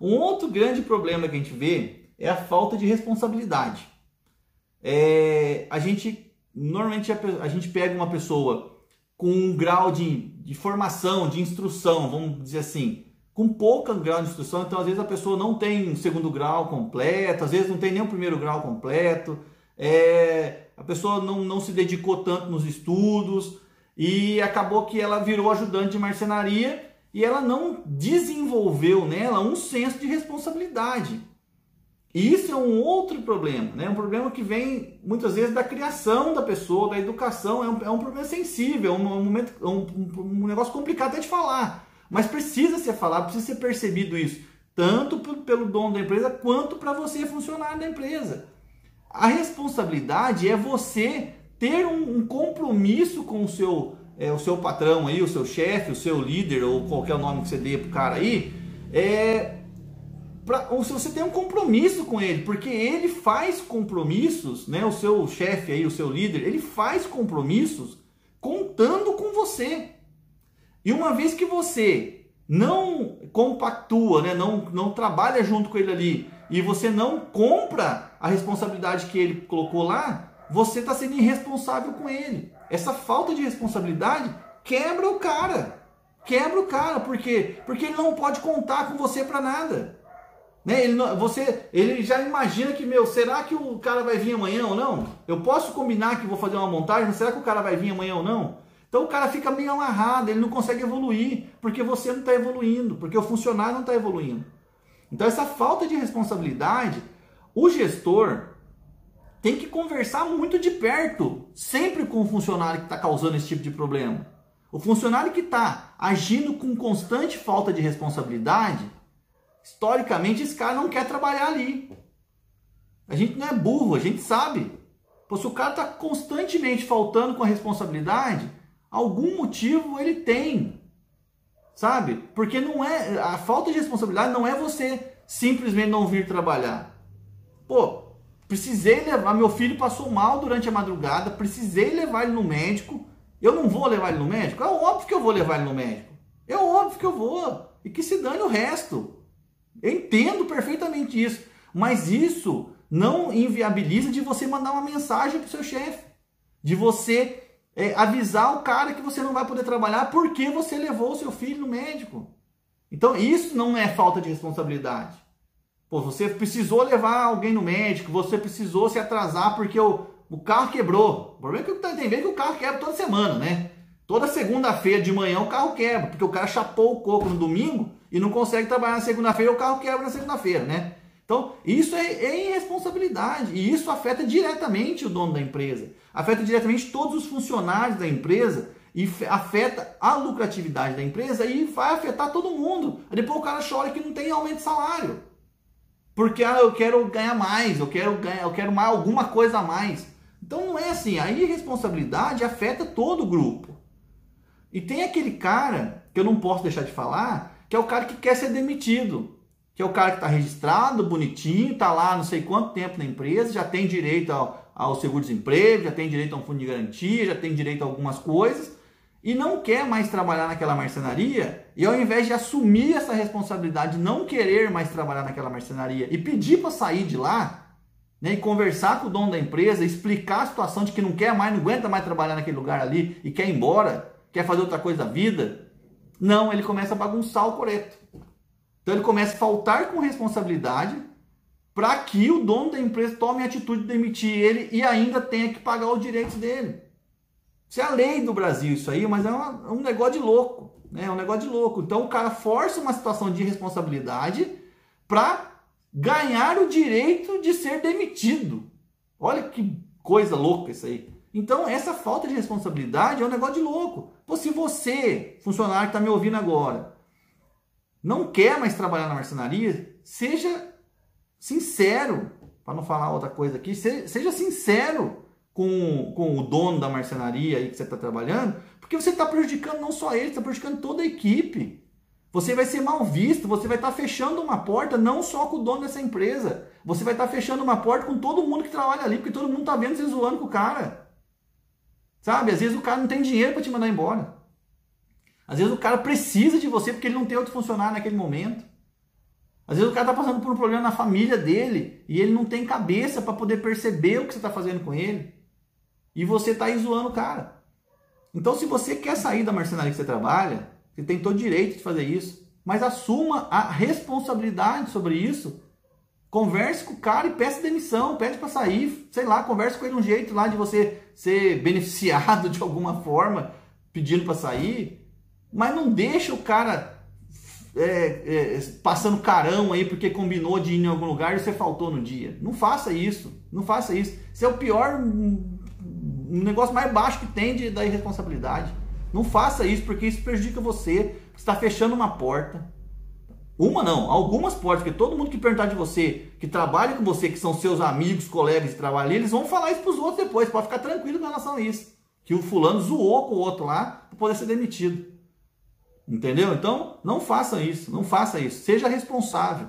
Um outro grande problema que a gente vê é a falta de responsabilidade. É, a gente normalmente a, a, gente pega uma pessoa com um grau de, de formação, de instrução, vamos dizer assim, com pouca grau de instrução, então às vezes a pessoa não tem um segundo grau completo, às vezes não tem nem o primeiro grau completo, é, a pessoa não, não se dedicou tanto nos estudos e acabou que ela virou ajudante de marcenaria e ela não desenvolveu nela um senso de responsabilidade. E isso é um outro problema, né? um problema que vem muitas vezes da criação da pessoa, da educação, é um, é um problema sensível, é um, um, momento, é um, um negócio complicado até de falar, mas precisa ser falado, precisa ser percebido isso, tanto pelo dono da empresa quanto para você funcionário da empresa. A responsabilidade é você ter um, um compromisso com o seu, é, o seu patrão aí, o seu chefe, o seu líder ou qualquer nome que você dê pro cara aí, é, pra, ou se você tem um compromisso com ele, porque ele faz compromissos, né? O seu chefe aí, o seu líder, ele faz compromissos contando com você. E uma vez que você não compactua, né? não, não trabalha junto com ele ali e você não compra a responsabilidade que ele colocou lá, você está sendo irresponsável com ele. Essa falta de responsabilidade quebra o cara. Quebra o cara, por quê? Porque ele não pode contar com você para nada. Né? Ele, não, você, ele já imagina que, meu, será que o cara vai vir amanhã ou não? Eu posso combinar que vou fazer uma montagem, será que o cara vai vir amanhã ou não? Então o cara fica meio amarrado, ele não consegue evoluir, porque você não está evoluindo, porque o funcionário não está evoluindo. Então essa falta de responsabilidade, o gestor tem que conversar muito de perto, sempre com o funcionário que está causando esse tipo de problema. O funcionário que está agindo com constante falta de responsabilidade, historicamente esse cara não quer trabalhar ali. A gente não é burro, a gente sabe. Pô, se o cara está constantemente faltando com a responsabilidade, algum motivo ele tem. Sabe? Porque não é a falta de responsabilidade não é você simplesmente não vir trabalhar. Pô, precisei levar, meu filho passou mal durante a madrugada, precisei levar ele no médico. Eu não vou levar ele no médico? É óbvio que eu vou levar ele no médico. É óbvio que eu vou. E que se dane o resto. Eu entendo perfeitamente isso. Mas isso não inviabiliza de você mandar uma mensagem para o seu chefe. De você é, avisar o cara que você não vai poder trabalhar porque você levou o seu filho no médico. Então isso não é falta de responsabilidade. Pô, você precisou levar alguém no médico, você precisou se atrasar porque o, o carro quebrou. O problema é que tem vez que o carro quebra toda semana, né? Toda segunda-feira de manhã o carro quebra, porque o cara chapou o coco no domingo e não consegue trabalhar na segunda-feira, o carro quebra na segunda-feira, né? Então, isso é, é, irresponsabilidade e isso afeta diretamente o dono da empresa, afeta diretamente todos os funcionários da empresa e afeta a lucratividade da empresa e vai afetar todo mundo. Depois o cara chora que não tem aumento de salário. Porque ah, eu quero ganhar mais, eu quero ganhar, eu quero mais alguma coisa a mais. Então não é assim, a irresponsabilidade afeta todo o grupo. E tem aquele cara que eu não posso deixar de falar, que é o cara que quer ser demitido que é o cara que está registrado, bonitinho, está lá não sei quanto tempo na empresa, já tem direito ao, ao seguro-desemprego, já tem direito a um fundo de garantia, já tem direito a algumas coisas, e não quer mais trabalhar naquela marcenaria, e ao invés de assumir essa responsabilidade, não querer mais trabalhar naquela marcenaria e pedir para sair de lá, né, e conversar com o dono da empresa, explicar a situação de que não quer mais, não aguenta mais trabalhar naquele lugar ali e quer ir embora, quer fazer outra coisa da vida, não, ele começa a bagunçar o coreto. Então ele começa a faltar com responsabilidade para que o dono da empresa tome a atitude de demitir ele e ainda tenha que pagar os direitos dele. Isso é a lei do Brasil, isso aí, mas é, uma, é um negócio de louco. Né? É um negócio de louco. Então o cara força uma situação de responsabilidade para ganhar o direito de ser demitido. Olha que coisa louca isso aí. Então, essa falta de responsabilidade é um negócio de louco. Pô, se você, funcionário que está me ouvindo agora, não quer mais trabalhar na marcenaria, seja sincero, para não falar outra coisa aqui, seja sincero com, com o dono da marcenaria aí que você está trabalhando, porque você está prejudicando não só ele, está prejudicando toda a equipe. Você vai ser mal visto, você vai estar tá fechando uma porta não só com o dono dessa empresa, você vai estar tá fechando uma porta com todo mundo que trabalha ali, porque todo mundo está vendo você zoando com o cara. Sabe? Às vezes o cara não tem dinheiro para te mandar embora. Às vezes o cara precisa de você porque ele não tem outro funcionário naquele momento. Às vezes o cara está passando por um problema na família dele e ele não tem cabeça para poder perceber o que você está fazendo com ele. E você está aí zoando o cara. Então, se você quer sair da marcenaria que você trabalha, você tem todo direito de fazer isso. Mas assuma a responsabilidade sobre isso. Converse com o cara e peça demissão, pede para sair, sei lá, converse com ele um jeito lá de você ser beneficiado de alguma forma, pedindo para sair. Mas não deixa o cara é, é, passando carão aí porque combinou de ir em algum lugar e você faltou no dia. Não faça isso. Não faça isso. Isso é o pior, um negócio mais baixo que tem de, da irresponsabilidade. Não faça isso porque isso prejudica você. Você está fechando uma porta. Uma não, algumas portas, porque todo mundo que perguntar de você, que trabalha com você, que são seus amigos, colegas de trabalho, eles vão falar isso para os outros depois. Pode ficar tranquilo com relação a isso. Que o fulano zoou com o outro lá para poder ser demitido. Entendeu? Então, não façam isso, não faça isso. Seja responsável.